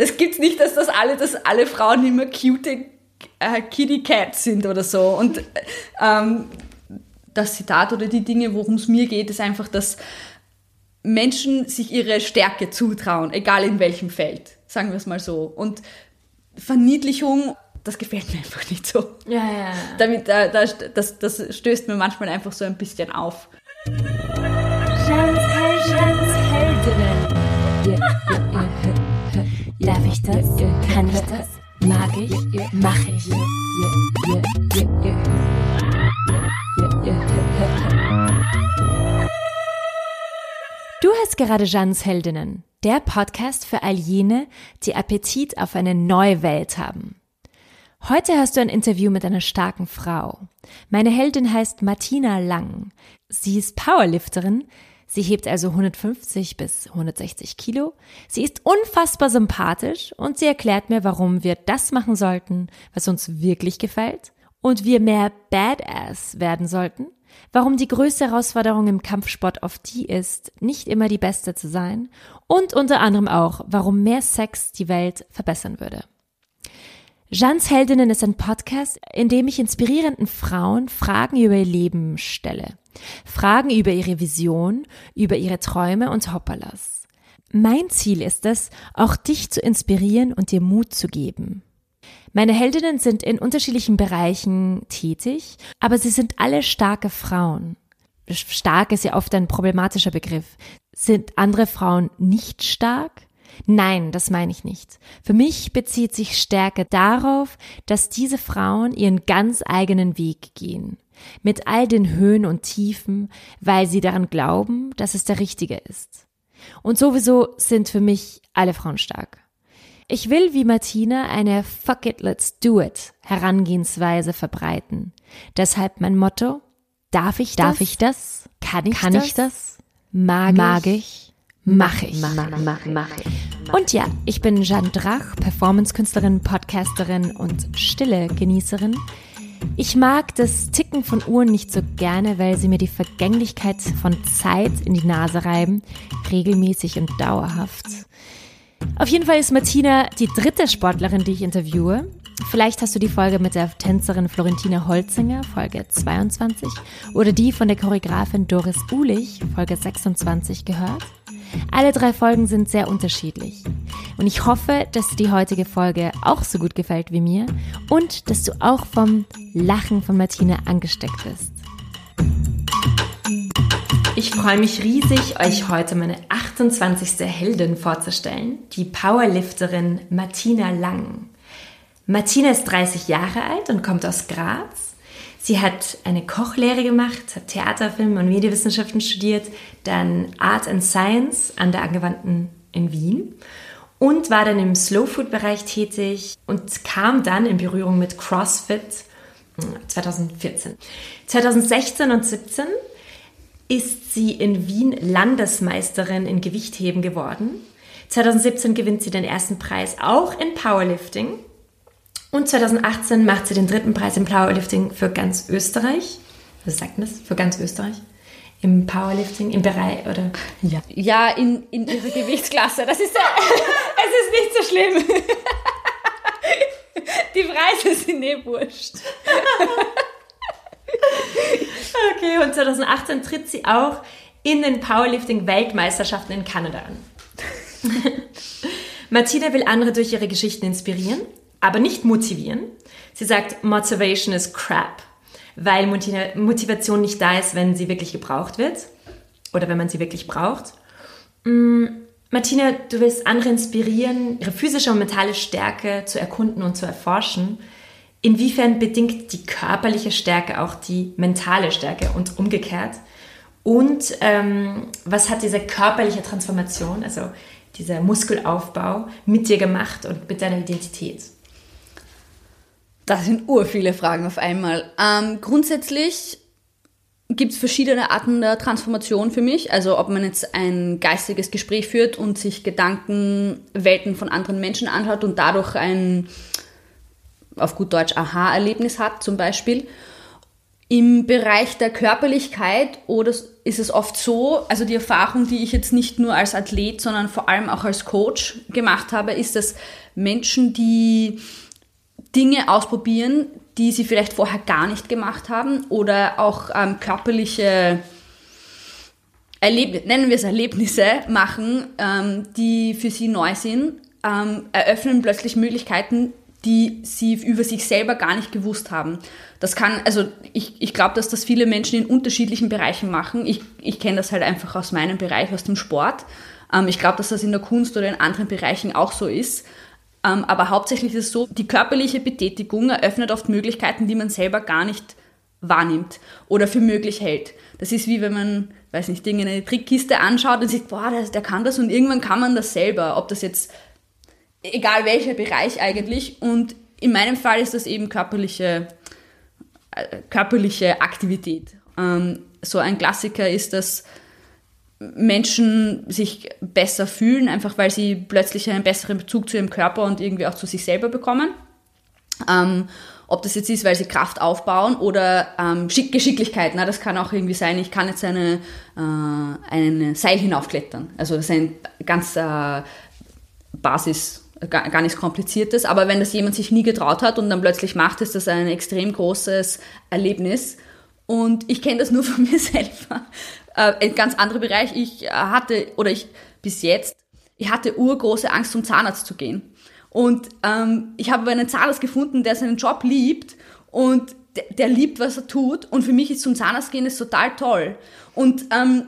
es gibt nicht, dass das alle, dass alle Frauen immer cute äh, Kitty Cats sind oder so. Und ähm, das Zitat oder die Dinge, worum es mir geht, ist einfach, dass Menschen sich ihre Stärke zutrauen, egal in welchem Feld, sagen wir es mal so. Und Verniedlichung, das gefällt mir einfach nicht so. Ja, ja. ja. Damit, äh, das, das, das stößt mir manchmal einfach so ein bisschen auf. Jans Heldinnen. Darf ich das? Kann ich das? Mag ich? Mach ich? Du hast gerade Jans Heldinnen, der Podcast für all jene, die Appetit auf eine neue Welt haben. Heute hast du ein Interview mit einer starken Frau. Meine Heldin heißt Martina Lang. Sie ist Powerlifterin. Sie hebt also 150 bis 160 Kilo. Sie ist unfassbar sympathisch und sie erklärt mir, warum wir das machen sollten, was uns wirklich gefällt und wir mehr Badass werden sollten. Warum die größte Herausforderung im Kampfsport oft die ist, nicht immer die Beste zu sein und unter anderem auch, warum mehr Sex die Welt verbessern würde. Jeans Heldinnen ist ein Podcast, in dem ich inspirierenden Frauen Fragen über ihr Leben stelle. Fragen über ihre Vision, über ihre Träume und Hoppalas. Mein Ziel ist es, auch dich zu inspirieren und dir Mut zu geben. Meine Heldinnen sind in unterschiedlichen Bereichen tätig, aber sie sind alle starke Frauen. Stark ist ja oft ein problematischer Begriff. Sind andere Frauen nicht stark? Nein, das meine ich nicht. Für mich bezieht sich Stärke darauf, dass diese Frauen ihren ganz eigenen Weg gehen. Mit all den Höhen und Tiefen, weil sie daran glauben, dass es der richtige ist. Und sowieso sind für mich alle Frauen stark. Ich will wie Martina eine Fuck it, let's do it Herangehensweise verbreiten. Deshalb mein Motto, darf ich das? Darf ich das? Kann ich Kann das? Ich das? Mag, Mag ich? Mach ich. Mach, mach, mach, und ja, ich bin Jeanne Drach, Performance-Künstlerin, Podcasterin und stille Genießerin. Ich mag das Ticken von Uhren nicht so gerne, weil sie mir die Vergänglichkeit von Zeit in die Nase reiben, regelmäßig und dauerhaft. Auf jeden Fall ist Martina die dritte Sportlerin, die ich interviewe. Vielleicht hast du die Folge mit der Tänzerin Florentina Holzinger, Folge 22, oder die von der Choreografin Doris Ulich, Folge 26, gehört. Alle drei Folgen sind sehr unterschiedlich. Und ich hoffe, dass dir die heutige Folge auch so gut gefällt wie mir und dass du auch vom Lachen von Martina angesteckt bist. Ich freue mich riesig, euch heute meine 28. Heldin vorzustellen, die Powerlifterin Martina Lang. Martina ist 30 Jahre alt und kommt aus Graz. Sie hat eine Kochlehre gemacht, hat Theater, Film und Medienwissenschaften studiert, dann Art and Science an der Angewandten in Wien und war dann im Slow Food Bereich tätig und kam dann in Berührung mit CrossFit 2014. Hm, 2016 und 2017 ist sie in Wien Landesmeisterin in Gewichtheben geworden. 2017 gewinnt sie den ersten Preis auch in Powerlifting und 2018 macht sie den dritten Preis im Powerlifting für ganz Österreich. Was sagt man das? Für ganz Österreich? Im Powerlifting, im Bereich, oder? Ja. Ja, in, in ihrer Gewichtsklasse. Das ist ja, es ist nicht so schlimm. Die Preise sind eh wurscht. Okay, und 2018 tritt sie auch in den Powerlifting-Weltmeisterschaften in Kanada an. Martina will andere durch ihre Geschichten inspirieren aber nicht motivieren. Sie sagt, Motivation is crap, weil Motivation nicht da ist, wenn sie wirklich gebraucht wird oder wenn man sie wirklich braucht. Mm, Martina, du willst andere inspirieren, ihre physische und mentale Stärke zu erkunden und zu erforschen. Inwiefern bedingt die körperliche Stärke auch die mentale Stärke und umgekehrt? Und ähm, was hat diese körperliche Transformation, also dieser Muskelaufbau, mit dir gemacht und mit deiner Identität? Das sind ur viele Fragen auf einmal. Ähm, grundsätzlich gibt es verschiedene Arten der Transformation für mich. Also ob man jetzt ein geistiges Gespräch führt und sich Gedankenwelten von anderen Menschen anschaut und dadurch ein, auf gut Deutsch, Aha-Erlebnis hat zum Beispiel. Im Bereich der Körperlichkeit oder ist es oft so, also die Erfahrung, die ich jetzt nicht nur als Athlet, sondern vor allem auch als Coach gemacht habe, ist, dass Menschen, die Dinge ausprobieren, die sie vielleicht vorher gar nicht gemacht haben oder auch ähm, körperliche Erlebnisse, nennen wir es Erlebnisse machen, ähm, die für sie neu sind, ähm, eröffnen plötzlich Möglichkeiten, die sie über sich selber gar nicht gewusst haben. Das kann, also ich, ich glaube, dass das viele Menschen in unterschiedlichen Bereichen machen. Ich, ich kenne das halt einfach aus meinem Bereich, aus dem Sport. Ähm, ich glaube, dass das in der Kunst oder in anderen Bereichen auch so ist. Ähm, aber hauptsächlich ist es so, die körperliche Betätigung eröffnet oft Möglichkeiten, die man selber gar nicht wahrnimmt oder für möglich hält. Das ist wie wenn man, weiß nicht, Dinge in eine Trickkiste anschaut und sieht, boah, der, der kann das und irgendwann kann man das selber. Ob das jetzt egal welcher Bereich eigentlich. Und in meinem Fall ist das eben körperliche, äh, körperliche Aktivität. Ähm, so ein Klassiker ist, dass Menschen sich besser fühlen, einfach weil sie plötzlich einen besseren Bezug zu ihrem Körper und irgendwie auch zu sich selber bekommen. Ähm, ob das jetzt ist, weil sie Kraft aufbauen oder ähm, Geschicklichkeit. Na, das kann auch irgendwie sein, ich kann jetzt eine, äh, einen Seil hinaufklettern. Also das ist ein ganz äh, Basis, gar, gar nichts Kompliziertes, aber wenn das jemand sich nie getraut hat und dann plötzlich macht, ist das ein extrem großes Erlebnis. Und ich kenne das nur von mir selber. Äh, ein ganz anderer Bereich. Ich hatte, oder ich bis jetzt, ich hatte urgroße Angst, zum Zahnarzt zu gehen. Und ähm, ich habe einen Zahnarzt gefunden, der seinen Job liebt und der, der liebt, was er tut. Und für mich ist zum Zahnarzt gehen ist total toll. Und ähm,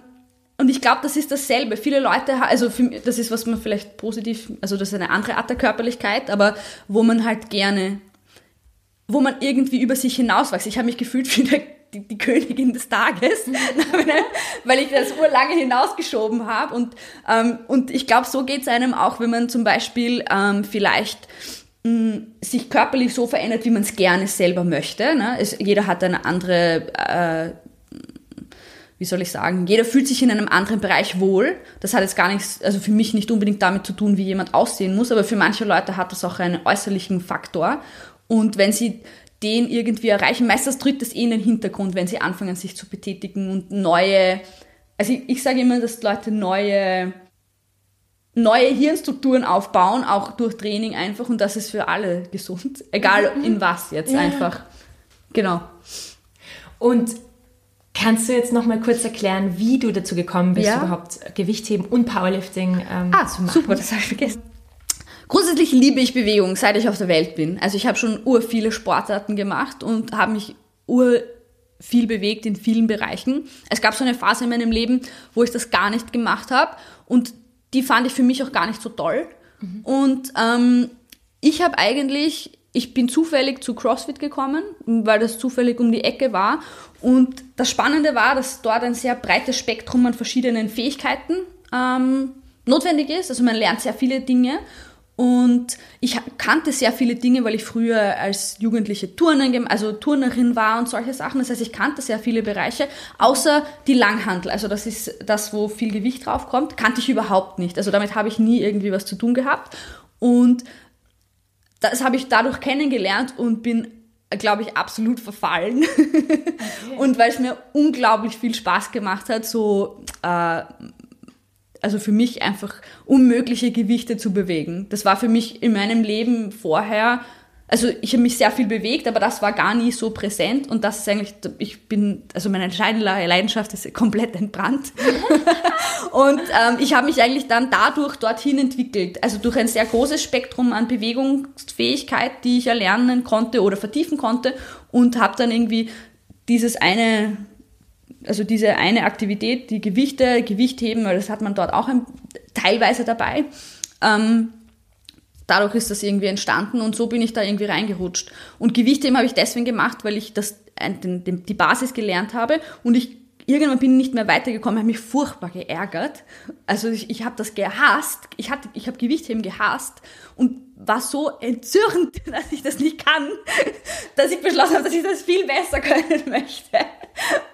und ich glaube, das ist dasselbe. Viele Leute, also für, das ist, was man vielleicht positiv, also das ist eine andere Art der Körperlichkeit, aber wo man halt gerne, wo man irgendwie über sich hinauswächst. Ich habe mich gefühlt wie der, die, die, Königin des Tages, weil ich das urlange hinausgeschoben habe. Und, ähm, und ich glaube, so geht es einem auch, wenn man zum Beispiel ähm, vielleicht mh, sich körperlich so verändert, wie man es gerne selber möchte. Ne? Es, jeder hat eine andere äh, wie soll ich sagen, jeder fühlt sich in einem anderen Bereich wohl. Das hat jetzt gar nichts, also für mich nicht unbedingt damit zu tun, wie jemand aussehen muss, aber für manche Leute hat das auch einen äußerlichen Faktor. Und wenn sie den irgendwie erreichen, meistens tritt das eh in den Hintergrund, wenn sie anfangen, sich zu betätigen und neue, also ich, ich sage immer, dass Leute neue, neue Hirnstrukturen aufbauen, auch durch Training einfach und das ist für alle gesund, egal in was jetzt ja. einfach. Genau. Und Kannst du jetzt noch mal kurz erklären, wie du dazu gekommen bist, ja. überhaupt Gewichtheben und Powerlifting ähm, ah, zu machen? Super, das habe ich vergessen. Grundsätzlich liebe ich Bewegung, seit ich auf der Welt bin. Also ich habe schon ur viele Sportarten gemacht und habe mich ur viel bewegt in vielen Bereichen. Es gab so eine Phase in meinem Leben, wo ich das gar nicht gemacht habe und die fand ich für mich auch gar nicht so toll. Mhm. Und ähm, ich habe eigentlich ich bin zufällig zu CrossFit gekommen, weil das zufällig um die Ecke war. Und das Spannende war, dass dort ein sehr breites Spektrum an verschiedenen Fähigkeiten ähm, notwendig ist. Also man lernt sehr viele Dinge. Und ich kannte sehr viele Dinge, weil ich früher als jugendliche Turnerin, also Turnerin war und solche Sachen. Das heißt, ich kannte sehr viele Bereiche, außer die Langhandel. Also das ist das, wo viel Gewicht draufkommt, kannte ich überhaupt nicht. Also damit habe ich nie irgendwie was zu tun gehabt. Und das habe ich dadurch kennengelernt und bin, glaube ich, absolut verfallen. Okay. und weil es mir unglaublich viel Spaß gemacht hat, so, äh, also für mich einfach unmögliche Gewichte zu bewegen. Das war für mich in meinem Leben vorher also ich habe mich sehr viel bewegt, aber das war gar nie so präsent und das ist eigentlich, ich bin, also meine Leidenschaft ist komplett entbrannt. und ähm, ich habe mich eigentlich dann dadurch dorthin entwickelt, also durch ein sehr großes Spektrum an Bewegungsfähigkeit, die ich erlernen konnte oder vertiefen konnte und habe dann irgendwie dieses eine, also diese eine Aktivität, die Gewichte, Gewichtheben, weil das hat man dort auch ein, teilweise dabei, ähm, dadurch ist das irgendwie entstanden und so bin ich da irgendwie reingerutscht. Und Gewichtheben habe ich deswegen gemacht, weil ich das, den, den, die Basis gelernt habe und ich irgendwann bin ich nicht mehr weitergekommen, habe mich furchtbar geärgert. Also ich, ich habe das gehasst, ich, hatte, ich habe Gewichtheben gehasst und war so entzürnt, dass ich das nicht kann, dass ich beschlossen habe, dass ich das viel besser können möchte.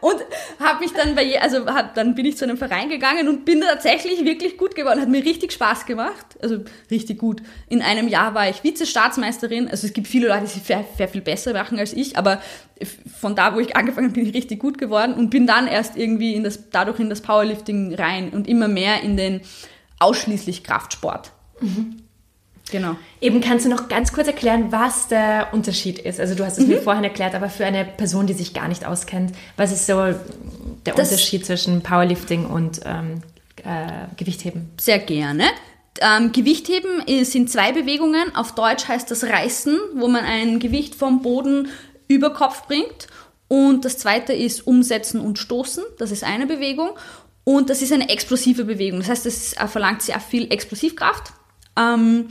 Und habe mich dann bei, je, also hab, dann bin ich zu einem Verein gegangen und bin tatsächlich wirklich gut geworden. Hat mir richtig Spaß gemacht. Also richtig gut. In einem Jahr war ich Vize-Staatsmeisterin. Also es gibt viele Leute, die sehr, sehr viel besser machen als ich, aber von da, wo ich angefangen bin ich richtig gut geworden und bin dann erst irgendwie in das, dadurch in das Powerlifting rein und immer mehr in den ausschließlich Kraftsport. Mhm. Genau. Eben kannst du noch ganz kurz erklären, was der Unterschied ist. Also du hast es mhm. mir vorhin erklärt, aber für eine Person, die sich gar nicht auskennt, was ist so der das Unterschied zwischen Powerlifting und ähm, äh, Gewichtheben? Sehr gerne. Ähm, Gewichtheben sind zwei Bewegungen. Auf Deutsch heißt das Reißen, wo man ein Gewicht vom Boden über Kopf bringt. Und das zweite ist Umsetzen und Stoßen. Das ist eine Bewegung. Und das ist eine explosive Bewegung. Das heißt, es verlangt sehr viel Explosivkraft. Ähm,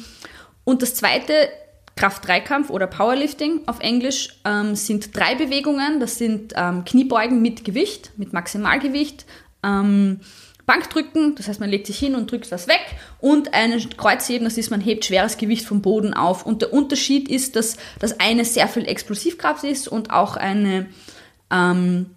und das zweite, Kraft-Dreikampf oder Powerlifting auf Englisch, ähm, sind drei Bewegungen. Das sind ähm, Kniebeugen mit Gewicht, mit Maximalgewicht, ähm, Bankdrücken, das heißt, man legt sich hin und drückt was weg, und eine Kreuzheben, das ist, man hebt schweres Gewicht vom Boden auf. Und der Unterschied ist, dass das eine sehr viel Explosivkraft ist und auch eine, ähm,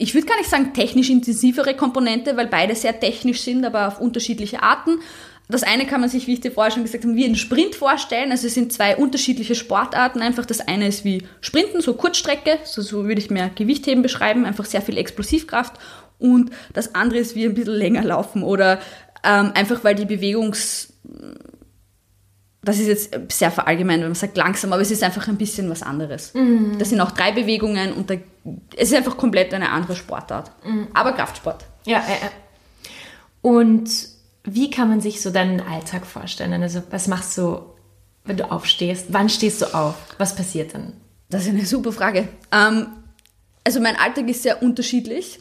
ich würde gar nicht sagen technisch intensivere Komponente, weil beide sehr technisch sind, aber auf unterschiedliche Arten. Das eine kann man sich, wie ich dir vorher schon gesagt habe, wie einen Sprint vorstellen. Also es sind zwei unterschiedliche Sportarten. Einfach das eine ist wie Sprinten, so Kurzstrecke, so, so würde ich mehr Gewichtheben beschreiben, einfach sehr viel Explosivkraft. Und das andere ist wie ein bisschen länger laufen oder ähm, einfach weil die Bewegungs... Das ist jetzt sehr verallgemein, wenn man sagt langsam, aber es ist einfach ein bisschen was anderes. Mhm. Das sind auch drei Bewegungen und da, es ist einfach komplett eine andere Sportart. Mhm. Aber Kraftsport. Ja, ja, ja. Und wie kann man sich so deinen Alltag vorstellen? Also was machst du, wenn du aufstehst? Wann stehst du auf? Was passiert dann? Das ist eine super Frage. Ähm, also mein Alltag ist sehr unterschiedlich.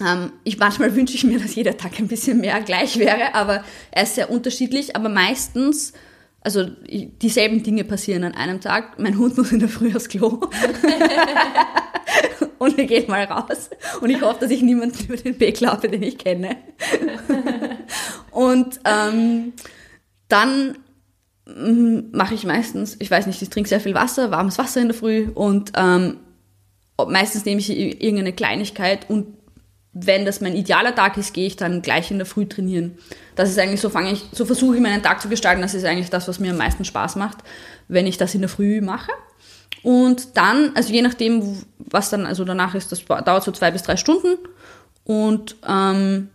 Ähm, ich, manchmal wünsche ich mir, dass jeder Tag ein bisschen mehr gleich wäre, aber er ist sehr unterschiedlich. Aber meistens, also dieselben Dinge passieren an einem Tag. Mein Hund muss in der Früh aufs Klo. und wir gehen mal raus. Und ich hoffe, dass ich niemanden über den Weg laufe, den ich kenne. und ähm, dann mm, mache ich meistens, ich weiß nicht, ich trinke sehr viel Wasser, warmes Wasser in der Früh und ähm, meistens nehme ich irgendeine Kleinigkeit und wenn das mein idealer Tag ist, gehe ich dann gleich in der Früh trainieren. Das ist eigentlich so fange ich, so versuche ich meinen Tag zu gestalten. Das ist eigentlich das, was mir am meisten Spaß macht, wenn ich das in der Früh mache. Und dann, also je nachdem, was dann also danach ist, das dauert so zwei bis drei Stunden. Und ähm,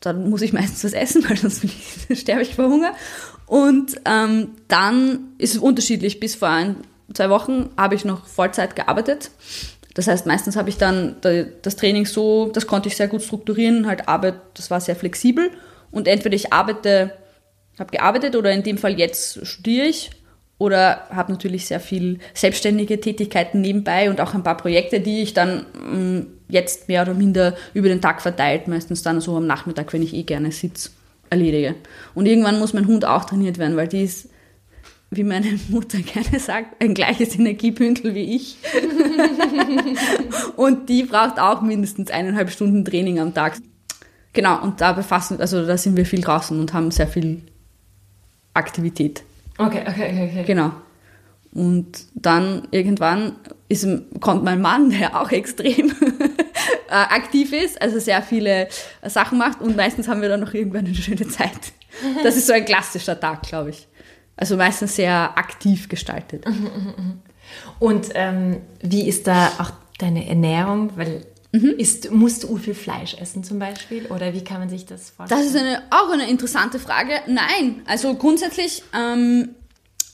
dann muss ich meistens was essen, weil sonst sterbe ich vor Hunger. Und ähm, dann ist es unterschiedlich. Bis vor ein, zwei Wochen habe ich noch Vollzeit gearbeitet. Das heißt, meistens habe ich dann das Training so, das konnte ich sehr gut strukturieren, halt Arbeit, das war sehr flexibel. Und entweder ich arbeite, habe gearbeitet oder in dem Fall jetzt studiere ich oder habe natürlich sehr viel selbstständige Tätigkeiten nebenbei und auch ein paar Projekte, die ich dann mm, jetzt mehr oder minder über den Tag verteilt, meistens dann so am Nachmittag, wenn ich eh gerne sitze, erledige. Und irgendwann muss mein Hund auch trainiert werden, weil die ist, wie meine Mutter gerne sagt, ein gleiches Energiebündel wie ich. und die braucht auch mindestens eineinhalb Stunden Training am Tag. Genau, und da befassen, also da sind wir viel draußen und haben sehr viel Aktivität. Okay, okay, okay, okay. Genau. Und dann irgendwann ist, kommt mein Mann, der auch extrem äh, aktiv ist, also sehr viele Sachen macht und meistens haben wir dann noch irgendwann eine schöne Zeit. Das ist so ein klassischer Tag, glaube ich. Also meistens sehr aktiv gestaltet. Mhm, mhm, mhm. Und ähm, wie ist da auch deine Ernährung? Weil Mhm. Ist, musst du viel Fleisch essen zum Beispiel? Oder wie kann man sich das vorstellen? Das ist eine, auch eine interessante Frage. Nein, also grundsätzlich, ähm,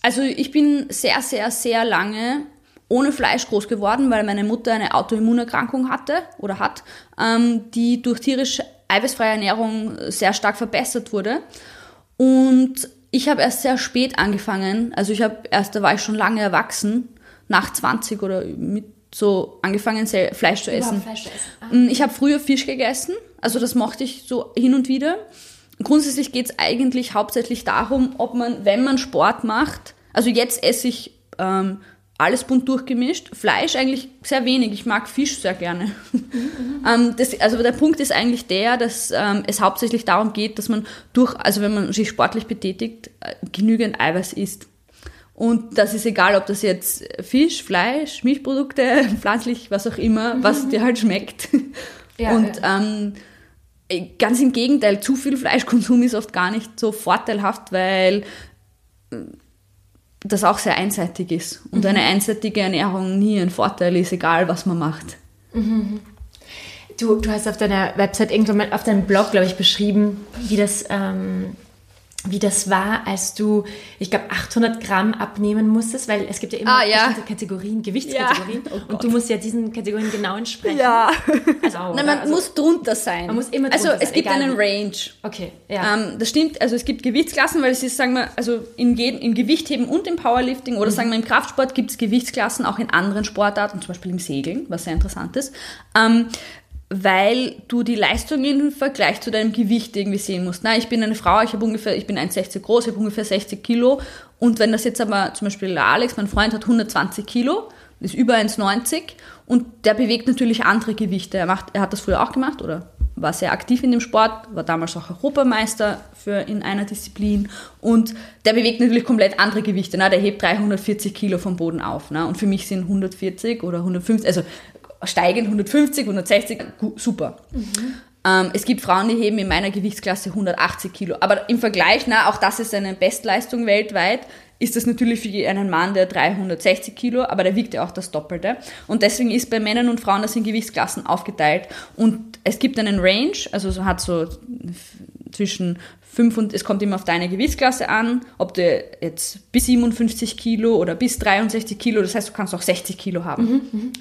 also ich bin sehr, sehr, sehr lange ohne Fleisch groß geworden, weil meine Mutter eine Autoimmunerkrankung hatte oder hat, ähm, die durch tierische eiweißfreie Ernährung sehr stark verbessert wurde. Und ich habe erst sehr spät angefangen, also ich habe erst, da war ich schon lange erwachsen, nach 20 oder mit so angefangen, Fleisch zu essen. Fleisch zu essen. Ah. Mm, ich habe früher Fisch gegessen, also das mochte ich so hin und wieder. Grundsätzlich geht es eigentlich hauptsächlich darum, ob man, wenn man Sport macht, also jetzt esse ich ähm, alles bunt durchgemischt, Fleisch eigentlich sehr wenig. Ich mag Fisch sehr gerne. Mhm. ähm, das, also der Punkt ist eigentlich der, dass ähm, es hauptsächlich darum geht, dass man durch, also wenn man sich sportlich betätigt, äh, genügend Eiweiß isst. Und das ist egal, ob das jetzt Fisch, Fleisch, Milchprodukte, pflanzlich, was auch immer, was dir halt schmeckt. Ja, und ja. Ähm, ganz im Gegenteil, zu viel Fleischkonsum ist oft gar nicht so vorteilhaft, weil das auch sehr einseitig ist und mhm. eine einseitige Ernährung nie ein Vorteil ist, egal was man macht. Mhm. Du, du hast auf deiner Website irgendwann mal auf deinem Blog, glaube ich, beschrieben, wie das ähm, wie das war, als du, ich glaube, 800 Gramm abnehmen musstest, weil es gibt ja immer ah, ja. bestimmte Kategorien, Gewichtskategorien. Ja. Oh und du musst ja diesen Kategorien genau entsprechen. Ja. Also auch, Nein, man also, muss drunter sein. Man muss immer also, drunter Also es gibt egal. einen Range. Okay, ja. Ähm, das stimmt, also es gibt Gewichtsklassen, weil es ist, sagen wir, also in jedem, im Gewichtheben und im Powerlifting oder mhm. sagen wir im Kraftsport gibt es Gewichtsklassen auch in anderen Sportarten, zum Beispiel im Segeln, was sehr interessant ist. Ähm, weil du die Leistung im Vergleich zu deinem Gewicht irgendwie sehen musst. Na, ich bin eine Frau, ich habe ungefähr, ich bin 1,60 groß, ich habe ungefähr 60 Kilo. Und wenn das jetzt aber zum Beispiel Alex, mein Freund, hat 120 Kilo, ist über 1,90 und der bewegt natürlich andere Gewichte. Er, macht, er hat das früher auch gemacht oder war sehr aktiv in dem Sport, war damals auch Europameister für in einer Disziplin und der bewegt natürlich komplett andere Gewichte. Ne? Der hebt 340 Kilo vom Boden auf. Ne? Und für mich sind 140 oder 150, also steigend 150, 160, super. Mhm. Ähm, es gibt Frauen, die heben in meiner Gewichtsklasse 180 Kilo. Aber im Vergleich, na, auch das ist eine Bestleistung weltweit, ist das natürlich für einen Mann, der 360 Kilo, aber der wiegt ja auch das Doppelte. Und deswegen ist bei Männern und Frauen das in Gewichtsklassen aufgeteilt. Und es gibt einen Range, also hat so zwischen 5 und, es kommt immer auf deine Gewichtsklasse an, ob du jetzt bis 57 Kilo oder bis 63 Kilo, das heißt, du kannst auch 60 Kilo haben. Mhm, mhm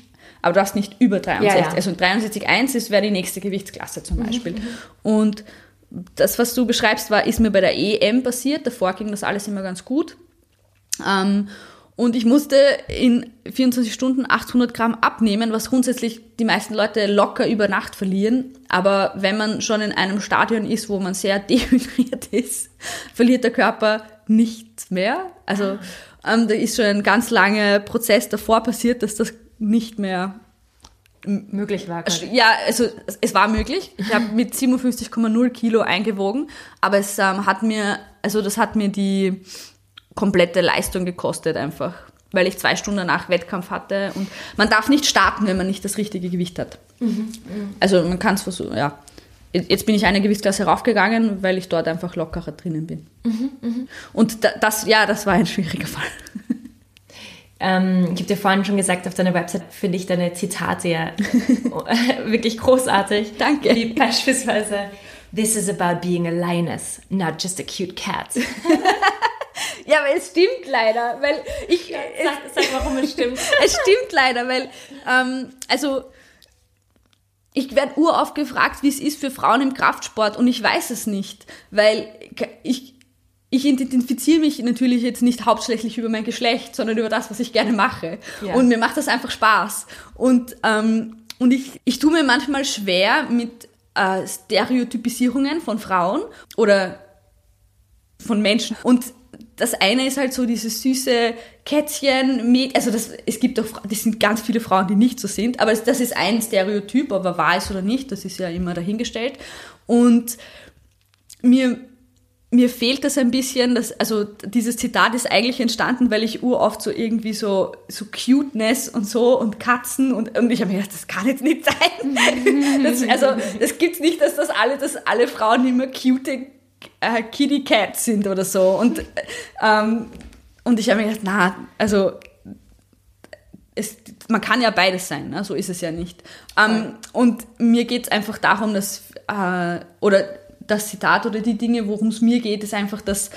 aber du hast nicht über 63. Ja, ja. Also 63,1 wäre die nächste Gewichtsklasse zum mhm, Beispiel. Mhm. Und das, was du beschreibst, war, ist mir bei der EM passiert. Davor ging das alles immer ganz gut. Ähm, und ich musste in 24 Stunden 800 Gramm abnehmen, was grundsätzlich die meisten Leute locker über Nacht verlieren. Aber wenn man schon in einem Stadion ist, wo man sehr dehydriert ist, verliert der Körper nichts mehr. Also ähm, da ist schon ein ganz langer Prozess davor passiert, dass das nicht mehr möglich war. Quasi. Ja, also es war möglich. Ich habe mit 57,0 Kilo eingewogen, aber es ähm, hat mir, also das hat mir die komplette Leistung gekostet einfach, weil ich zwei Stunden nach Wettkampf hatte und man darf nicht starten, wenn man nicht das richtige Gewicht hat. Mhm. Also man kann es versuchen, ja. Jetzt bin ich eine Gewichtsklasse raufgegangen, weil ich dort einfach lockerer drinnen bin. Mhm, mh. Und das, ja, das war ein schwieriger Fall. Ähm, ich habe dir vorhin schon gesagt, auf deiner Website finde ich deine Zitate ja wirklich großartig. Danke. Wie beispielsweise, This is about being a lioness, not just a cute cat. ja, aber es stimmt leider, weil ich... Ja, sag, sag, warum es stimmt. es stimmt leider, weil, ähm, also ich werde uroft gefragt, wie es ist für Frauen im Kraftsport und ich weiß es nicht, weil ich, ich identifiziere mich natürlich jetzt nicht hauptsächlich über mein Geschlecht, sondern über das, was ich gerne mache. Ja. Und mir macht das einfach Spaß. Und, ähm, und ich, ich tue mir manchmal schwer mit äh, Stereotypisierungen von Frauen oder von Menschen. Und das eine ist halt so dieses süße Kätzchen, also das, es gibt auch, das sind ganz viele Frauen, die nicht so sind, aber das ist ein Stereotyp, ob er wahr ist oder nicht, das ist ja immer dahingestellt. Und mir, mir fehlt das ein bisschen, dass, also dieses Zitat ist eigentlich entstanden, weil ich uroft so irgendwie so, so Cuteness und so und Katzen und, und ich habe mir gedacht, das kann jetzt nicht sein. das, also das gibt's nicht, dass das alle, dass alle Frauen immer cute äh, Kitty Cats sind oder so. Und, ähm, und ich habe mir gedacht, na, also es, man kann ja beides sein, ne? so ist es ja nicht. Ähm, und mir geht's einfach darum, dass, äh, oder das Zitat oder die Dinge, worum es mir geht, ist einfach, dass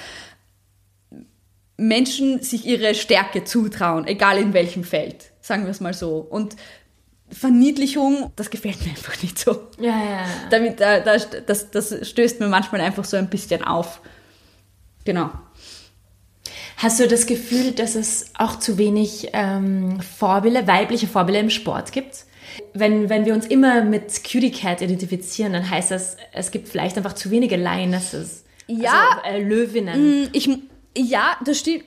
Menschen sich ihre Stärke zutrauen, egal in welchem Feld, sagen wir es mal so. Und Verniedlichung, das gefällt mir einfach nicht so. Ja, ja. ja. Damit, äh, das, das, das stößt mir manchmal einfach so ein bisschen auf. Genau. Hast du das Gefühl, dass es auch zu wenig ähm, Vorbilder, weibliche Vorbilder im Sport gibt? Wenn, wenn wir uns immer mit Cutie Cat identifizieren, dann heißt das, es gibt vielleicht einfach zu wenige Lionesses. Ja. Also, äh, Löwinnen. Mm, ich, ja, das stimmt.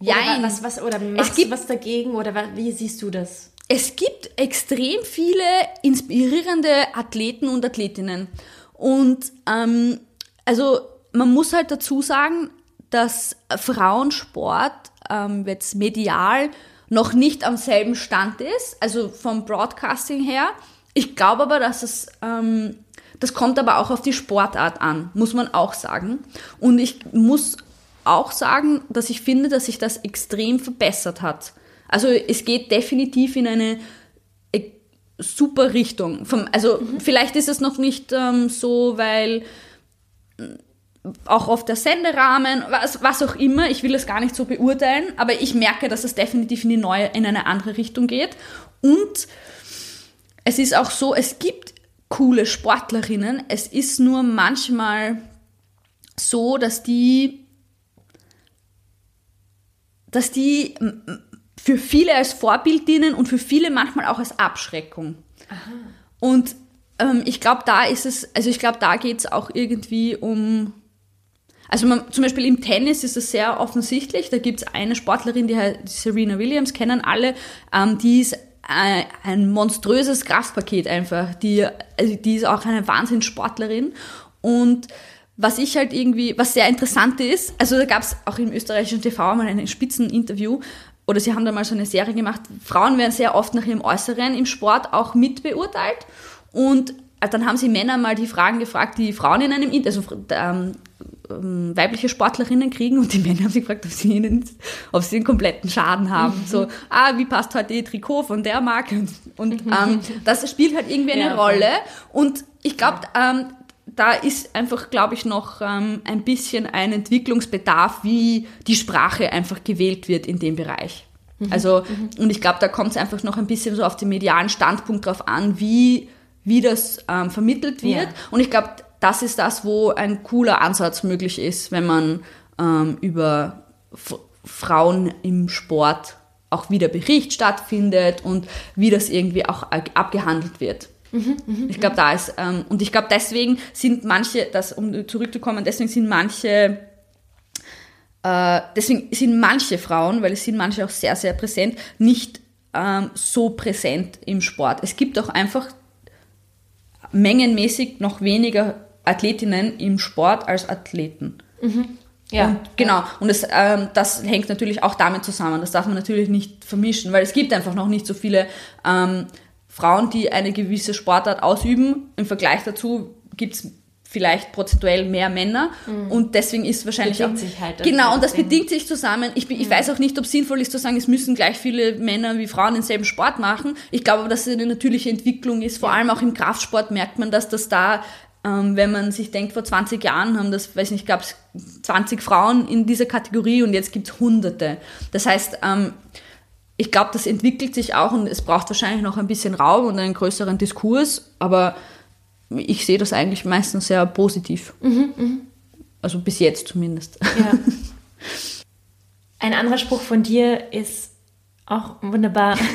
Ja, was, was, oder machst es gibt, du was dagegen oder wie siehst du das? Es gibt extrem viele inspirierende Athleten und Athletinnen. Und ähm, also man muss halt dazu sagen, dass Frauensport ähm, jetzt medial noch nicht am selben Stand ist, also vom Broadcasting her. Ich glaube aber, dass es, ähm, das kommt aber auch auf die Sportart an, muss man auch sagen. Und ich muss auch sagen, dass ich finde, dass sich das extrem verbessert hat. Also es geht definitiv in eine äh, super Richtung. Vom, also mhm. vielleicht ist es noch nicht ähm, so, weil auch auf der Senderahmen, was, was auch immer, ich will es gar nicht so beurteilen, aber ich merke, dass es definitiv in, die neue, in eine andere Richtung geht. Und es ist auch so, es gibt coole Sportlerinnen, es ist nur manchmal so, dass die, dass die für viele als Vorbild dienen und für viele manchmal auch als Abschreckung. Aha. Und ähm, ich glaube, da ist es, also ich glaube, da geht es auch irgendwie um also man, zum Beispiel im Tennis ist es sehr offensichtlich. Da gibt es eine Sportlerin, die heißt Serena Williams, kennen alle. Ähm, die ist ein, ein monströses Kraftpaket einfach. Die, also die ist auch eine Wahnsinnssportlerin. Und was ich halt irgendwie, was sehr interessant ist, also da gab es auch im österreichischen TV mal ein Spitzeninterview, oder sie haben da mal so eine Serie gemacht, Frauen werden sehr oft nach ihrem Äußeren im Sport auch mitbeurteilt. Und dann haben sie Männer mal die Fragen gefragt, die Frauen in einem, also ähm, ähm, weibliche Sportlerinnen kriegen und die Männer haben sich gefragt, ob sie, ihnen, ob sie einen kompletten Schaden haben. Mhm. So, ah, wie passt heute ihr Trikot von der Marke? Und, und mhm. ähm, das spielt halt irgendwie eine ja, Rolle. Und ich glaube, ähm, da ist einfach, glaube ich, noch ähm, ein bisschen ein Entwicklungsbedarf, wie die Sprache einfach gewählt wird in dem Bereich. Mhm. Also, mhm. und ich glaube, da kommt es einfach noch ein bisschen so auf den medialen Standpunkt drauf an, wie, wie das ähm, vermittelt wird. Ja. Und ich glaube, das ist das, wo ein cooler Ansatz möglich ist, wenn man ähm, über F Frauen im Sport auch wieder Bericht stattfindet und wie das irgendwie auch abgehandelt wird. Mhm, mh, ich glaube, da ist, ähm, und ich glaube, deswegen sind manche, das, um zurückzukommen, deswegen sind manche, äh, deswegen sind manche Frauen, weil es sind manche auch sehr, sehr präsent, nicht ähm, so präsent im Sport. Es gibt auch einfach mengenmäßig noch weniger Athletinnen im Sport als Athleten. Mhm. Ja. Und, genau. Und es, ähm, das hängt natürlich auch damit zusammen. Das darf man natürlich nicht vermischen, weil es gibt einfach noch nicht so viele ähm, Frauen, die eine gewisse Sportart ausüben. Im Vergleich dazu gibt es vielleicht prozentuell mehr Männer mhm. und deswegen ist wahrscheinlich bedingt auch sich halt genau und das bedingt sich zusammen. Ich, ich mhm. weiß auch nicht, ob es sinnvoll ist zu sagen, es müssen gleich viele Männer wie Frauen denselben Sport machen. Ich glaube, dass es eine natürliche Entwicklung ist. Vor ja. allem auch im Kraftsport merkt man, dass das da ähm, wenn man sich denkt, vor 20 Jahren haben das, weiß nicht, gab es 20 Frauen in dieser Kategorie und jetzt gibt es Hunderte. Das heißt, ähm, ich glaube, das entwickelt sich auch und es braucht wahrscheinlich noch ein bisschen Raum und einen größeren Diskurs, aber ich sehe das eigentlich meistens sehr positiv. Mhm, mh. Also bis jetzt zumindest. Ja. Ein anderer Spruch von dir ist auch wunderbar.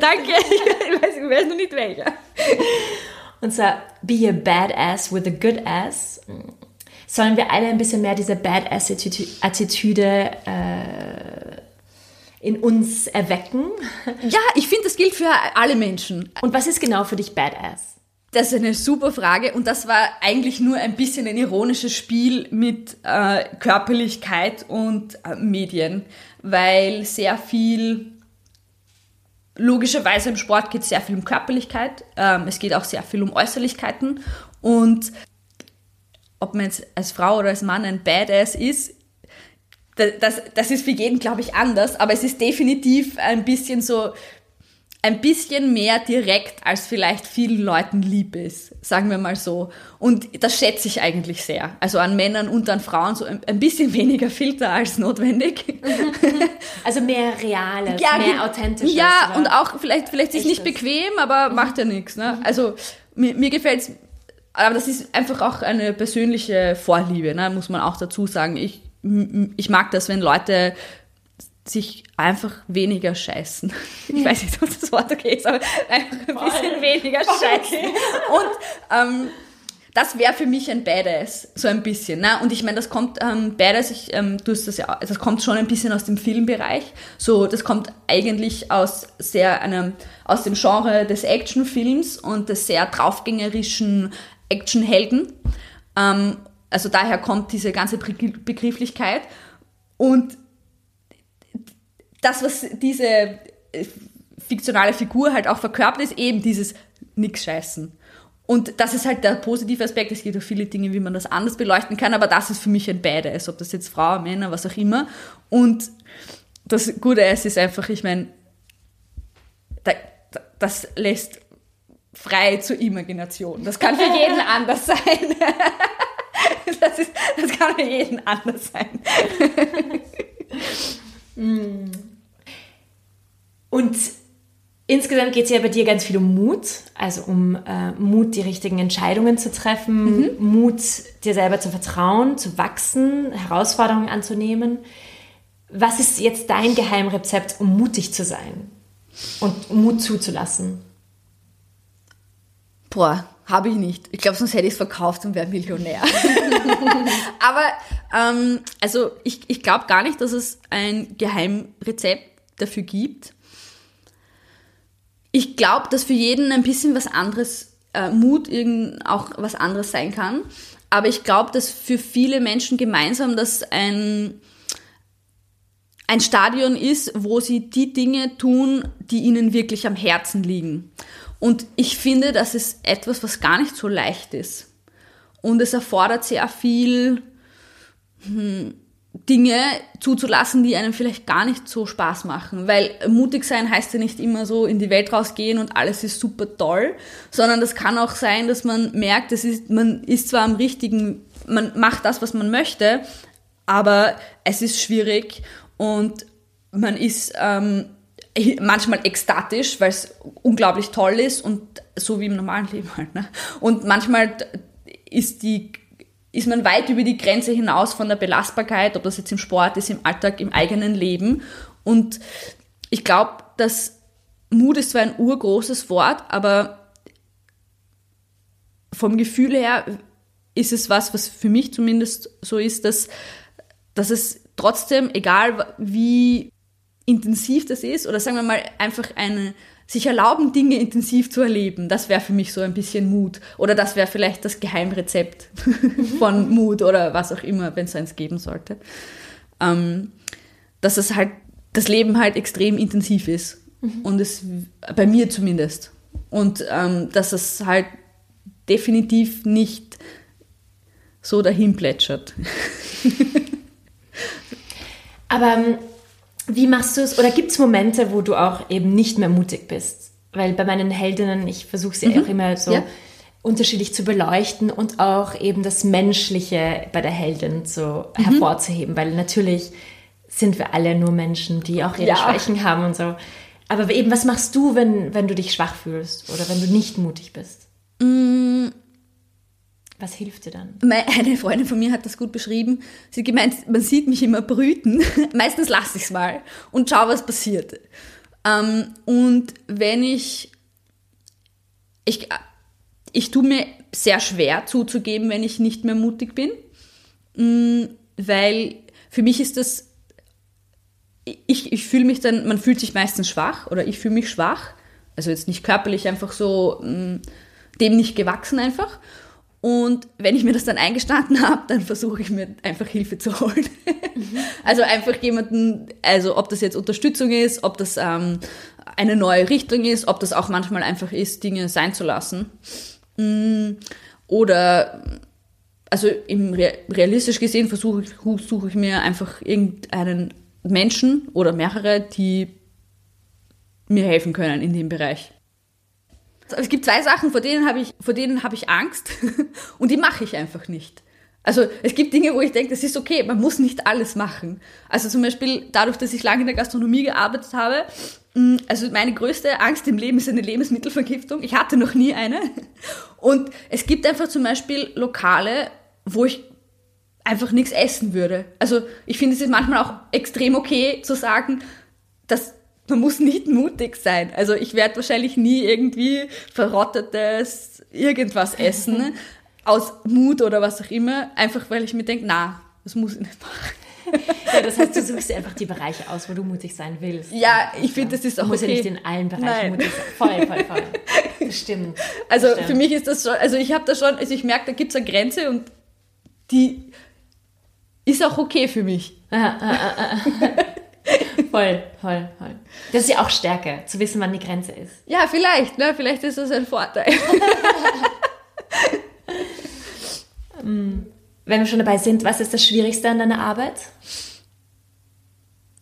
Danke, ich weiß, ich weiß noch nicht welcher. Und zwar Be a Badass with a Good Ass. Sollen wir alle ein bisschen mehr diese Badass-Attitüde äh, in uns erwecken? Ja, ich finde, das gilt für alle Menschen. Und was ist genau für dich Badass? Das ist eine super Frage und das war eigentlich nur ein bisschen ein ironisches Spiel mit äh, Körperlichkeit und äh, Medien, weil sehr viel logischerweise im Sport geht es sehr viel um Körperlichkeit, ähm, es geht auch sehr viel um Äußerlichkeiten und ob man jetzt als Frau oder als Mann ein Badass ist, das, das ist für jeden, glaube ich, anders, aber es ist definitiv ein bisschen so, ein bisschen mehr direkt, als vielleicht vielen Leuten lieb ist, sagen wir mal so. Und das schätze ich eigentlich sehr. Also an Männern und an Frauen so ein, bisschen weniger Filter als notwendig. Also mehr Reales, ja, mehr Authentisches. Ja, und auch vielleicht, vielleicht ist es nicht bequem, aber mhm. macht ja nichts. Ne? Mhm. Also mir, mir gefällt es, aber das ist einfach auch eine persönliche Vorliebe, ne? muss man auch dazu sagen. Ich, ich mag das, wenn Leute sich einfach weniger scheißen. Ich weiß nicht, ob das Wort okay ist, aber einfach ein Voll. bisschen weniger Voll scheißen. Okay. Und ähm, das wäre für mich ein Badass, so ein bisschen. Ne? Und ich meine, das kommt, ähm, Badass, ich, ähm, du hast das ja, das kommt schon ein bisschen aus dem Filmbereich. So, das kommt eigentlich aus sehr einem, aus dem Genre des Actionfilms und des sehr draufgängerischen Actionhelden. Ähm, also daher kommt diese ganze Begrifflichkeit. Und das, was diese äh, fiktionale Figur halt auch verkörpert, ist eben dieses Nix scheißen. Und das ist halt der positive Aspekt. Es gibt auch viele Dinge, wie man das anders beleuchten kann, aber das ist für mich ein Badass, ob das jetzt Frau, Männer, was auch immer. Und das Gute ist, ist einfach, ich meine, da, das lässt frei zur Imagination. Das kann für jeden anders sein. Das, ist, das kann für jeden anders sein. Und insgesamt geht es ja bei dir ganz viel um Mut, also um äh, Mut, die richtigen Entscheidungen zu treffen, mhm. Mut, dir selber zu vertrauen, zu wachsen, Herausforderungen anzunehmen. Was ist jetzt dein Geheimrezept, um mutig zu sein und Mut zuzulassen? Boah, habe ich nicht. Ich glaube, sonst hätte ich es verkauft und wäre Millionär. Aber ähm, also ich, ich glaube gar nicht, dass es ein Geheimrezept dafür gibt. Ich glaube, dass für jeden ein bisschen was anderes, äh, Mut irgend auch was anderes sein kann. Aber ich glaube, dass für viele Menschen gemeinsam das ein, ein Stadion ist, wo sie die Dinge tun, die ihnen wirklich am Herzen liegen. Und ich finde, das ist etwas, was gar nicht so leicht ist. Und es erfordert sehr viel hm, Dinge zuzulassen, die einem vielleicht gar nicht so Spaß machen. Weil mutig sein heißt ja nicht immer so in die Welt rausgehen und alles ist super toll, sondern das kann auch sein, dass man merkt, es ist, man ist zwar am richtigen, man macht das, was man möchte, aber es ist schwierig und man ist ähm, manchmal ekstatisch, weil es unglaublich toll ist und so wie im normalen Leben halt. Ne? Und manchmal ist die ist man weit über die Grenze hinaus von der Belastbarkeit, ob das jetzt im Sport ist, im Alltag, im eigenen Leben. Und ich glaube, dass Mut ist zwar ein urgroßes Wort, aber vom Gefühl her ist es was, was für mich zumindest so ist, dass, dass es trotzdem, egal wie intensiv das ist, oder sagen wir mal einfach eine, sich erlauben, Dinge intensiv zu erleben, das wäre für mich so ein bisschen Mut. Oder das wäre vielleicht das Geheimrezept von Mut oder was auch immer, wenn es eins geben sollte. Ähm, dass es halt, das Leben halt extrem intensiv ist. Mhm. Und es, bei mir zumindest. Und ähm, dass es halt definitiv nicht so dahin plätschert. Aber ähm, wie machst du es? Oder gibt es Momente, wo du auch eben nicht mehr mutig bist? Weil bei meinen Heldinnen, ich versuche sie mhm. auch immer so ja. unterschiedlich zu beleuchten und auch eben das Menschliche bei der Heldin so mhm. hervorzuheben, weil natürlich sind wir alle nur Menschen, die auch ihre ja. Schwächen haben und so. Aber eben, was machst du, wenn, wenn du dich schwach fühlst oder wenn du nicht mutig bist? Mm, was hilft dir dann? Eine Freundin von mir hat das gut beschrieben. Sie hat gemeint, man sieht mich immer brüten. Meistens lasse ich es mal und schaue, was passiert. Ähm, und wenn ich, ich, ich tue mir sehr schwer zuzugeben, wenn ich nicht mehr mutig bin, mm, weil für mich ist das, ich, ich fühle mich dann, man fühlt sich meistens schwach oder ich fühle mich schwach, also jetzt nicht körperlich einfach so mm, dem nicht gewachsen einfach. Und wenn ich mir das dann eingestanden habe, dann versuche ich mir einfach Hilfe zu holen. Mhm. Also einfach jemanden, also ob das jetzt Unterstützung ist, ob das ähm, eine neue Richtung ist, ob das auch manchmal einfach ist, Dinge sein zu lassen. Mm, oder also im realistisch gesehen versuche ich, suche ich mir einfach irgendeinen Menschen oder mehrere, die mir helfen können in dem Bereich. Es gibt zwei Sachen, vor denen habe ich, vor denen habe ich Angst und die mache ich einfach nicht. Also es gibt Dinge, wo ich denke, das ist okay, man muss nicht alles machen. Also zum Beispiel dadurch, dass ich lange in der Gastronomie gearbeitet habe, mm, also meine größte Angst im Leben ist eine Lebensmittelvergiftung. Ich hatte noch nie eine. Und es gibt einfach zum Beispiel Lokale, wo ich einfach nichts essen würde. Also ich finde es ist manchmal auch extrem okay zu sagen, dass man muss nicht mutig sein. Also ich werde wahrscheinlich nie irgendwie verrottetes irgendwas essen, aus Mut oder was auch immer, einfach weil ich mir denke, na, das muss ich nicht machen. Ja, das heißt, du suchst dir einfach die Bereiche aus, wo du mutig sein willst. Ja, ich finde, das ist auch Du musst okay. ja nicht in allen Bereichen Nein. mutig sein. Voll, voll, voll. Bestimmt. Also Bestimmt. für mich ist das schon, also ich habe da schon, also ich merke, da gibt es eine Grenze und die ist auch okay für mich. voll, voll, voll. Das ist ja auch Stärke, zu wissen, wann die Grenze ist. Ja, vielleicht, ne? Vielleicht ist das ein Vorteil. Mm. Wenn wir schon dabei sind, was ist das Schwierigste an deiner Arbeit?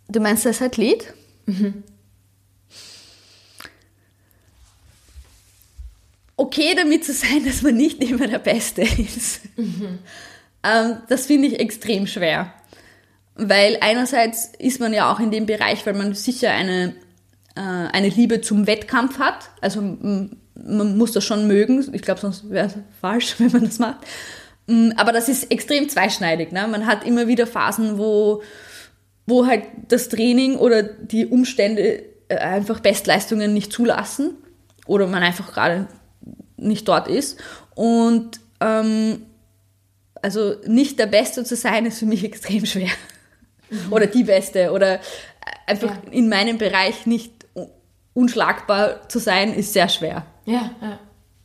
Du meinst das Athlet? Mhm. Okay damit zu sein, dass man nicht immer der Beste ist. Mhm. Ähm, das finde ich extrem schwer. Weil einerseits ist man ja auch in dem Bereich, weil man sicher eine, äh, eine Liebe zum Wettkampf hat. Also man muss das schon mögen. Ich glaube, sonst wäre es falsch, wenn man das macht. Aber das ist extrem zweischneidig. Ne? Man hat immer wieder Phasen, wo, wo halt das Training oder die Umstände äh, einfach Bestleistungen nicht zulassen oder man einfach gerade nicht dort ist. Und ähm, also nicht der Beste zu sein, ist für mich extrem schwer. Mhm. Oder die Beste. Oder einfach ja. in meinem Bereich nicht unschlagbar zu sein, ist sehr schwer. Ja, ja.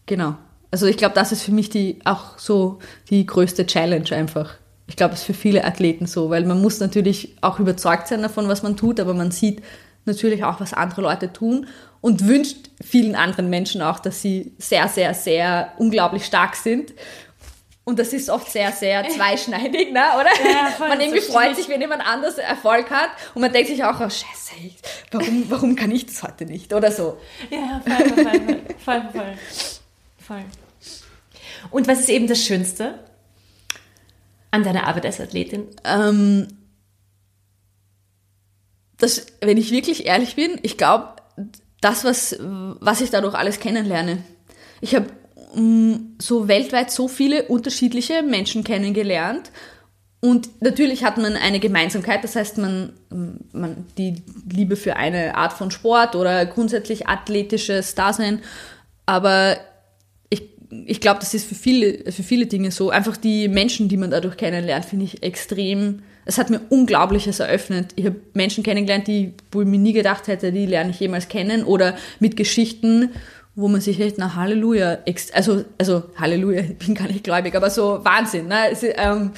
Genau. Also ich glaube, das ist für mich die auch so die größte Challenge einfach. Ich glaube, es ist für viele Athleten so, weil man muss natürlich auch überzeugt sein davon, was man tut, aber man sieht natürlich auch, was andere Leute tun und wünscht vielen anderen Menschen auch, dass sie sehr, sehr, sehr unglaublich stark sind. Und das ist oft sehr, sehr zweischneidig, ne? oder? Ja, voll, man irgendwie freut sich, wenn jemand anders Erfolg hat und man denkt sich auch, oh scheiße, warum, warum kann ich das heute nicht? Oder so. Ja, voll, voll, voll, voll, voll, voll. Und was ist eben das Schönste an deiner Arbeit als Athletin? Ähm, das, wenn ich wirklich ehrlich bin, ich glaube, das, was, was ich dadurch alles kennenlerne. Ich habe so weltweit so viele unterschiedliche Menschen kennengelernt. Und natürlich hat man eine Gemeinsamkeit, das heißt, man, man die Liebe für eine Art von Sport oder grundsätzlich athletisches Dasein. Aber ich, ich glaube, das ist für viele, für viele Dinge so. Einfach die Menschen, die man dadurch kennenlernt, finde ich extrem. Es hat mir Unglaubliches eröffnet. Ich habe Menschen kennengelernt, die, wo ich mir nie gedacht hätte, die lerne ich jemals kennen. Oder mit Geschichten, wo man sich echt nach Halleluja, also, also Halleluja, ich bin gar nicht gläubig, aber so Wahnsinn, ne? Es ist, ähm,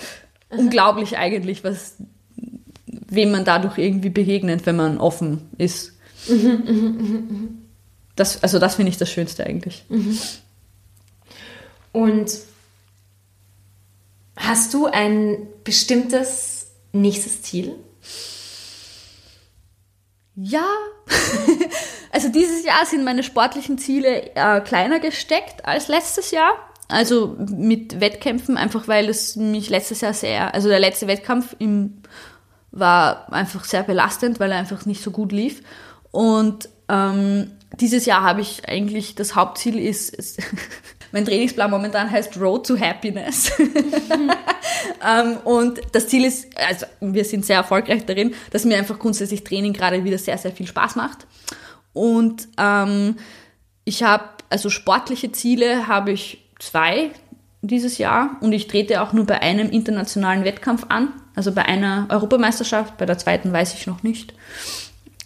unglaublich eigentlich, was, wem man dadurch irgendwie begegnet, wenn man offen ist. Das, also das finde ich das Schönste eigentlich. Und hast du ein bestimmtes nächstes Ziel? Ja, also dieses Jahr sind meine sportlichen Ziele äh, kleiner gesteckt als letztes Jahr. Also mit Wettkämpfen, einfach weil es mich letztes Jahr sehr, also der letzte Wettkampf im, war einfach sehr belastend, weil er einfach nicht so gut lief. Und ähm, dieses Jahr habe ich eigentlich, das Hauptziel ist, ist mein Trainingsplan momentan heißt Road to Happiness. ähm, und das Ziel ist, also wir sind sehr erfolgreich darin, dass mir einfach grundsätzlich Training gerade wieder sehr, sehr viel Spaß macht. Und ähm, ich habe, also sportliche Ziele habe ich zwei dieses Jahr und ich trete auch nur bei einem internationalen Wettkampf an, also bei einer Europameisterschaft, bei der zweiten weiß ich noch nicht.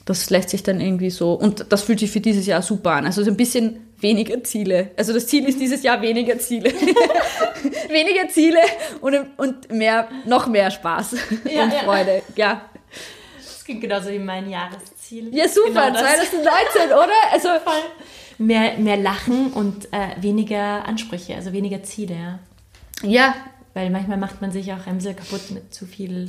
Das lässt sich dann irgendwie so, und das fühlt sich für dieses Jahr super an. Also so ein bisschen weniger Ziele. Also das Ziel ist dieses Jahr weniger Ziele. weniger Ziele und, und mehr, noch mehr Spaß ja, und Freude. Ja. ja. Das klingt genauso wie mein Jahresziel. Ja, super, genau 2019, oder? Also voll. Mehr, mehr Lachen und äh, weniger Ansprüche, also weniger Ziele, ja. Ja. Weil manchmal macht man sich auch ein bisschen kaputt mit zu viel.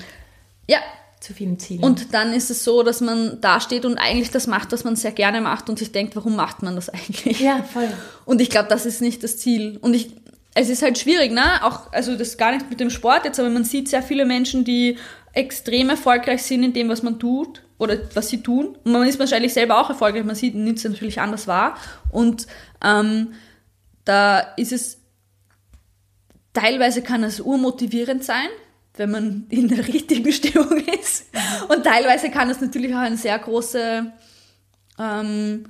Ja, zu vielen Zielen. Und dann ist es so, dass man da steht und eigentlich das macht, was man sehr gerne macht und sich denkt, warum macht man das eigentlich? Ja, voll. Und ich glaube, das ist nicht das Ziel. Und ich, es ist halt schwierig, ne? Auch, also das gar nicht mit dem Sport jetzt, aber man sieht sehr viele Menschen, die extrem erfolgreich sind in dem, was man tut oder was sie tun. Und man ist wahrscheinlich selber auch erfolgreich, man sieht, nimmt es natürlich anders wahr. Und ähm, da ist es, teilweise kann es urmotivierend sein, wenn man in der richtigen Stimmung ist. Und teilweise kann das natürlich auch eine sehr große, ähm,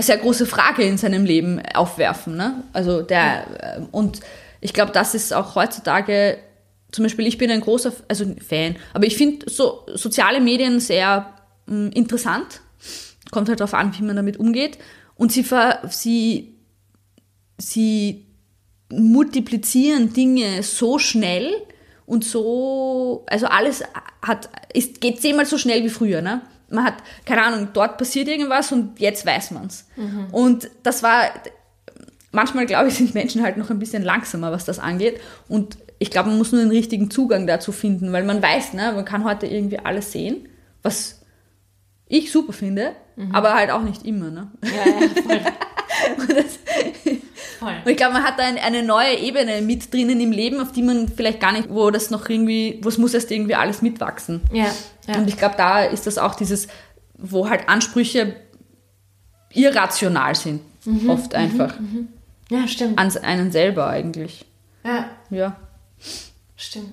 sehr große Frage in seinem Leben aufwerfen. Ne? Also der, äh, und ich glaube, das ist auch heutzutage, zum Beispiel, ich bin ein großer, also Fan, aber ich finde so soziale Medien sehr mh, mm, interessant. Kommt halt darauf an, wie man damit umgeht. Und sie, ver, sie, sie multiplizieren Dinge so schnell, und so, also alles hat, ist, geht zehnmal so schnell wie früher, ne? Man hat, keine Ahnung, dort passiert irgendwas und jetzt weiß man's. Mhm. Und das war, manchmal glaube ich, sind Menschen halt noch ein bisschen langsamer, was das angeht. Und ich glaube, man muss nur den richtigen Zugang dazu finden, weil man weiß, ne, man kann heute irgendwie alles sehen, was ich super finde, mhm. aber halt auch nicht immer. Ne? Ja, ja, voll. das, voll. und ich glaube, man hat da eine, eine neue Ebene mit drinnen im Leben, auf die man vielleicht gar nicht, wo das noch irgendwie, wo es muss erst irgendwie alles mitwachsen. Ja, ja. Und ich glaube, da ist das auch dieses, wo halt Ansprüche irrational sind, mhm, oft mhm, einfach. Mhm, ja, stimmt. An einen selber eigentlich. Ja. Ja. Stimmt.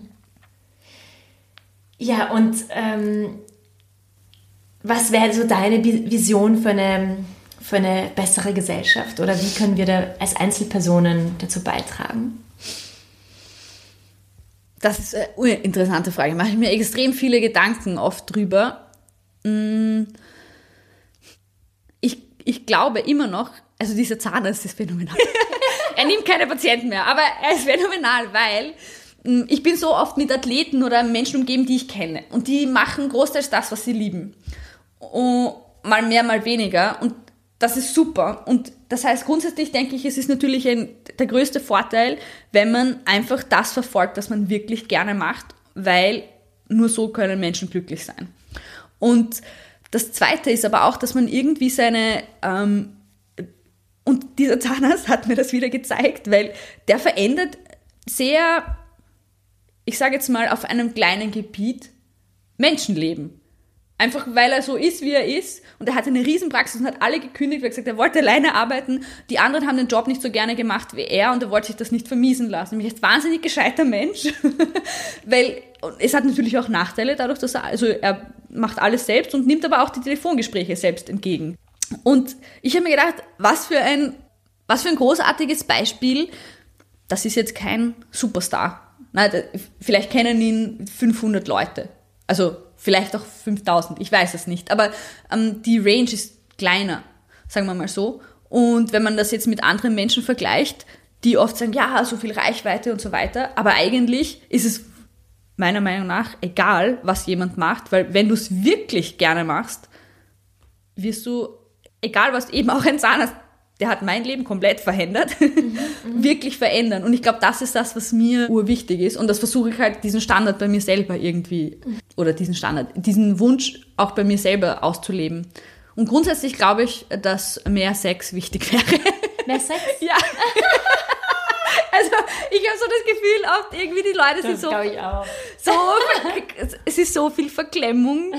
Ja, und ähm, was wäre so deine Vision für eine, für eine bessere Gesellschaft? Oder wie können wir da als Einzelpersonen dazu beitragen? Das ist eine interessante Frage. Mache ich mir extrem viele Gedanken oft drüber. Mm. Ich, ich glaube immer noch, also dieser Zahnarzt ist phänomenal. er nimmt keine Patienten mehr, aber er ist phänomenal, weil mm, ich bin so oft mit Athleten oder Menschen umgeben, die ich kenne. Und die machen großteils das, was sie lieben. Und mal mehr, mal weniger. Und das ist super. Und das heißt, grundsätzlich denke ich, es ist natürlich ein, der größte Vorteil, wenn man einfach das verfolgt, was man wirklich gerne macht, weil nur so können Menschen glücklich sein. Und das Zweite ist aber auch, dass man irgendwie seine ähm, und dieser Zahnarzt hat mir das wieder gezeigt, weil der verändert sehr, ich sage jetzt mal, auf einem kleinen Gebiet Menschenleben. Einfach weil er so ist, wie er ist. Und er hatte eine Riesenpraxis und hat alle gekündigt, weil er gesagt er wollte alleine arbeiten. Die anderen haben den Job nicht so gerne gemacht wie er und er wollte sich das nicht vermiesen lassen. Mich ist wahnsinnig gescheiter Mensch. weil es hat natürlich auch Nachteile dadurch, dass er, also er macht alles selbst und nimmt aber auch die Telefongespräche selbst entgegen. Und ich habe mir gedacht, was für ein, was für ein großartiges Beispiel. Das ist jetzt kein Superstar. Nein, vielleicht kennen ihn 500 Leute. Also vielleicht auch 5000, ich weiß es nicht. Aber ähm, die Range ist kleiner, sagen wir mal so. Und wenn man das jetzt mit anderen Menschen vergleicht, die oft sagen, ja, so viel Reichweite und so weiter, aber eigentlich ist es meiner Meinung nach egal, was jemand macht, weil wenn du es wirklich gerne machst, wirst du egal was eben auch ein Zahnarzt, der hat mein Leben komplett verändert, mhm, wirklich verändern. Und ich glaube, das ist das, was mir urwichtig ist. Und das versuche ich halt, diesen Standard bei mir selber irgendwie, oder diesen Standard, diesen Wunsch auch bei mir selber auszuleben. Und grundsätzlich glaube ich, dass mehr Sex wichtig wäre. Mehr Sex? ja. Also ich habe so das Gefühl, oft irgendwie die Leute sind so, ich auch. so, es ist so viel Verklemmung,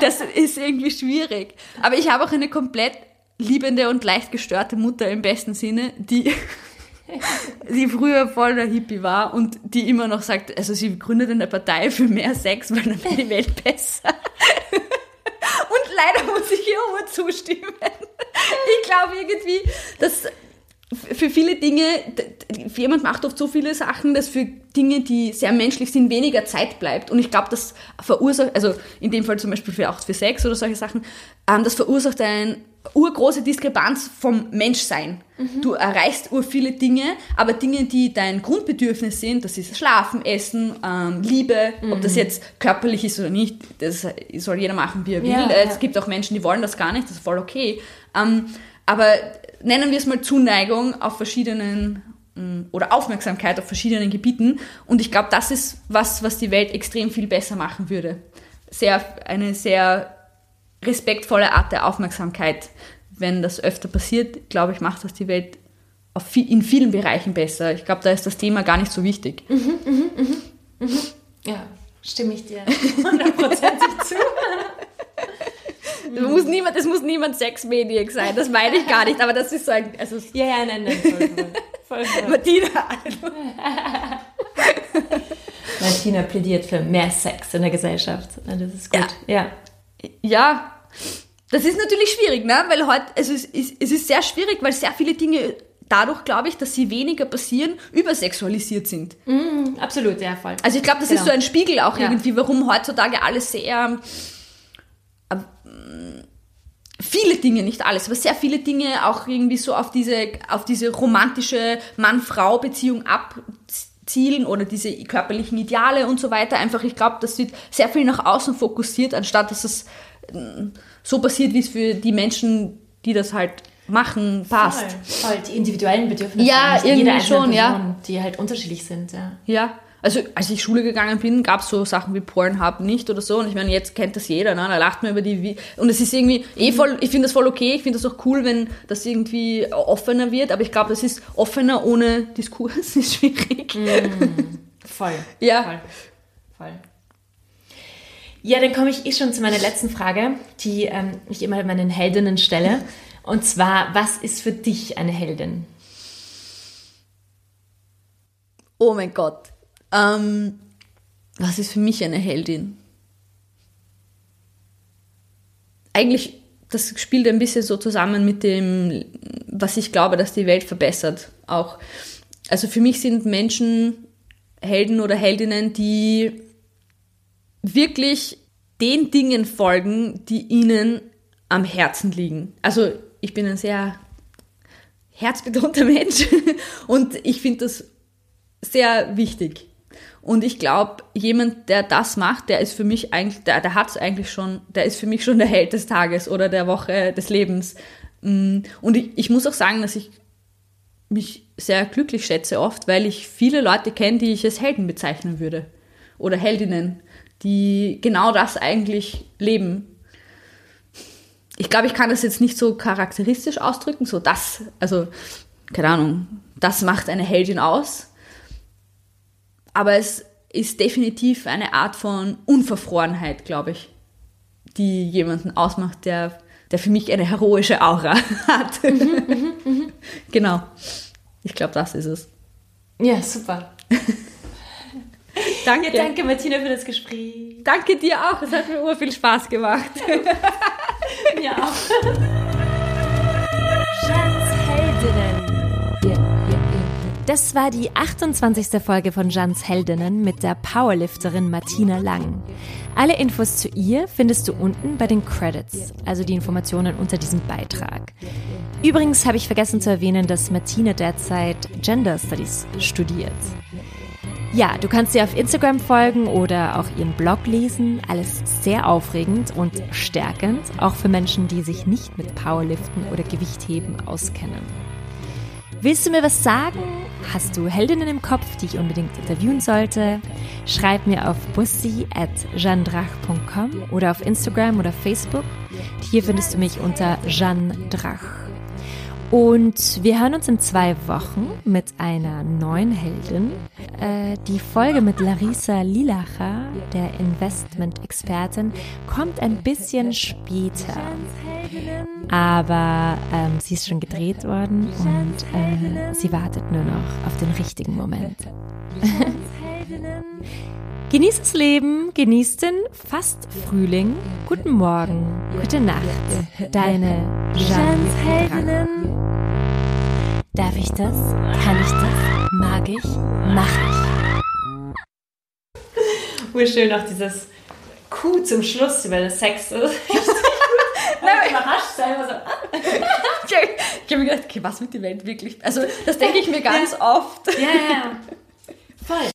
das ist irgendwie schwierig. Aber ich habe auch eine komplett liebende und leicht gestörte Mutter im besten Sinne, die, die früher voll der Hippie war und die immer noch sagt, also sie gründet eine Partei für mehr Sex, weil dann wäre die Welt besser. Und leider muss ich ihr auch zustimmen. Ich glaube irgendwie, dass für viele Dinge, jemand macht oft so viele Sachen, dass für Dinge, die sehr menschlich sind, weniger Zeit bleibt. Und ich glaube, das verursacht, also in dem Fall zum Beispiel für, auch für Sex oder solche Sachen, ähm, das verursacht eine urgroße Diskrepanz vom Menschsein. Mhm. Du erreichst ur viele Dinge, aber Dinge, die dein Grundbedürfnis sind, das ist Schlafen, Essen, ähm, Liebe, mhm. ob das mhm. jetzt körperlich ist oder nicht, das soll jeder machen, wie er will. Ja, es ja. gibt auch Menschen, die wollen das gar nicht, das ist voll okay. Ähm, aber nennen wir es mal Zuneigung auf verschiedenen mm, oder Aufmerksamkeit auf verschiedenen Gebieten. Und ich glaube, das ist was, was die Welt extrem viel besser machen würde. Sehr, eine sehr respektvolle Art der Aufmerksamkeit. Wenn das öfter passiert, glaube ich, macht das die Welt viel, in vielen Bereichen besser. Ich glaube, da ist das Thema gar nicht so wichtig. Mhm, mh, mh, mh. Ja, stimme ich dir hundertprozentig zu. Das muss niemand, das muss niemand Sexmedic sein, das meine ich gar nicht, aber das ist so ein. Also ja, ja, nein, nein, voll, voll. voll, voll. Martina. Martina plädiert für mehr Sex in der Gesellschaft. Das ist gut. Ja. ja. ja. Das ist natürlich schwierig, ne? Weil heute, also es ist, es ist sehr schwierig, weil sehr viele Dinge dadurch, glaube ich, dass sie weniger passieren, übersexualisiert sind. Mm, absolut, ja, voll. Also ich glaube, das genau. ist so ein Spiegel auch ja. irgendwie, warum heutzutage alles sehr viele Dinge, nicht alles, aber sehr viele Dinge auch irgendwie so auf diese, auf diese romantische Mann-Frau-Beziehung abzielen oder diese körperlichen Ideale und so weiter. Einfach, ich glaube, das wird sehr viel nach außen fokussiert, anstatt dass es so passiert, wie es für die Menschen, die das halt machen, passt. Voll, voll. die individuellen Bedürfnisse. Ja, irgendwie jeder schon, Person, ja. Die halt unterschiedlich sind, ja. Ja, Also als ich Schule gegangen bin, gab es so Sachen wie Pornhub nicht oder so. Und ich meine, jetzt kennt das jeder, ne? Da lacht man über die. Und es ist irgendwie eh voll, ich finde das voll okay, ich finde das auch cool, wenn das irgendwie offener wird, aber ich glaube, es ist offener ohne Diskurs, ist schwierig. Mm, voll. Ja. Voll. Voll. Ja, dann komme ich eh schon zu meiner letzten Frage, die ähm, ich immer meinen Heldinnen stelle. Und zwar, was ist für dich eine Heldin? Oh mein Gott. Ähm, was ist für mich eine Heldin? Eigentlich, das spielt ein bisschen so zusammen mit dem, was ich glaube, dass die Welt verbessert. Auch. Also für mich sind Menschen Helden oder Heldinnen, die wirklich den Dingen folgen, die ihnen am Herzen liegen. Also ich bin ein sehr herzbetonter Mensch und ich finde das sehr wichtig. Und ich glaube, jemand, der das macht, der ist für mich eigentlich, der, der hat es eigentlich schon, der ist für mich schon der Held des Tages oder der Woche des Lebens. Mm, und ich, ich muss auch sagen, dass ich mich sehr glücklich schätze oft, weil ich viele Leute kenne, die ich als Helden bezeichnen würde. Oder Heldinnen, die genau das eigentlich leben. Ich glaube, ich kann das jetzt nicht so charakteristisch ausdrücken, so das, also, keine Ahnung, das macht eine Heldin aus aber es ist definitiv eine Art von Unverfrorenheit, glaube ich, die jemanden ausmacht, der, der für mich eine heroische Aura hat. Mhm, genau. Ich glaube, das ist es. Ja, super. Danke. Ja, danke, Martina, für das Gespräch. Danke dir auch. Es hat mir ur viel Spaß gemacht. mir auch. Das war die 28. Folge von Jans Heldinnen mit der Powerlifterin Martina Lang. Alle Infos zu ihr findest du unten bei den Credits, also die Informationen unter diesem Beitrag. Übrigens habe ich vergessen zu erwähnen, dass Martina derzeit Gender Studies studiert. Ja, du kannst ihr auf Instagram folgen oder auch ihren Blog lesen. Alles sehr aufregend und stärkend, auch für Menschen, die sich nicht mit Powerliften oder Gewichtheben auskennen. Willst du mir was sagen? Hast du Heldinnen im Kopf, die ich unbedingt interviewen sollte? Schreib mir auf bussi.jeandrach.com oder auf Instagram oder Facebook. Hier findest du mich unter Jeanne Drach. Und wir hören uns in zwei Wochen mit einer neuen Heldin. Äh, die Folge mit Larissa Lilacher, der Investment-Expertin, kommt ein bisschen später. Aber ähm, sie ist schon gedreht worden und äh, sie wartet nur noch auf den richtigen Moment. Genieß das Leben, genieß den fast Frühling. Guten Morgen, gute Nacht. Deine Jeanne Darf ich das? Kann ich das? Mag ich? Mach ich. Wie schön auch dieses Kuh zum Schluss über das Sex ist. Nein, überrascht selber so. ich habe mir gedacht, okay, was mit der Welt wirklich? Also, das denke ich mir ganz oft. Ja, ja.